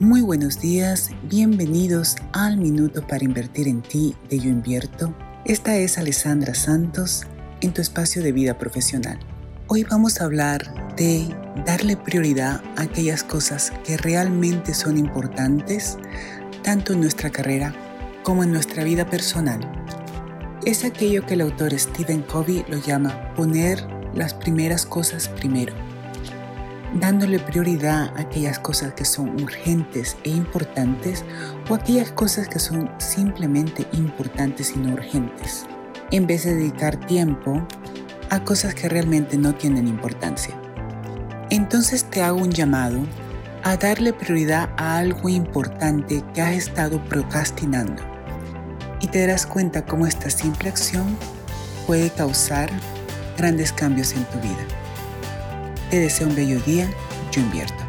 Muy buenos días, bienvenidos al Minuto para Invertir en Ti de Yo Invierto. Esta es Alessandra Santos en tu espacio de vida profesional. Hoy vamos a hablar de darle prioridad a aquellas cosas que realmente son importantes, tanto en nuestra carrera como en nuestra vida personal. Es aquello que el autor Stephen Covey lo llama poner las primeras cosas primero dándole prioridad a aquellas cosas que son urgentes e importantes o aquellas cosas que son simplemente importantes y no urgentes, en vez de dedicar tiempo a cosas que realmente no tienen importancia. Entonces te hago un llamado a darle prioridad a algo importante que has estado procrastinando y te darás cuenta cómo esta simple acción puede causar grandes cambios en tu vida. Te deseo un bello día, yo invierto.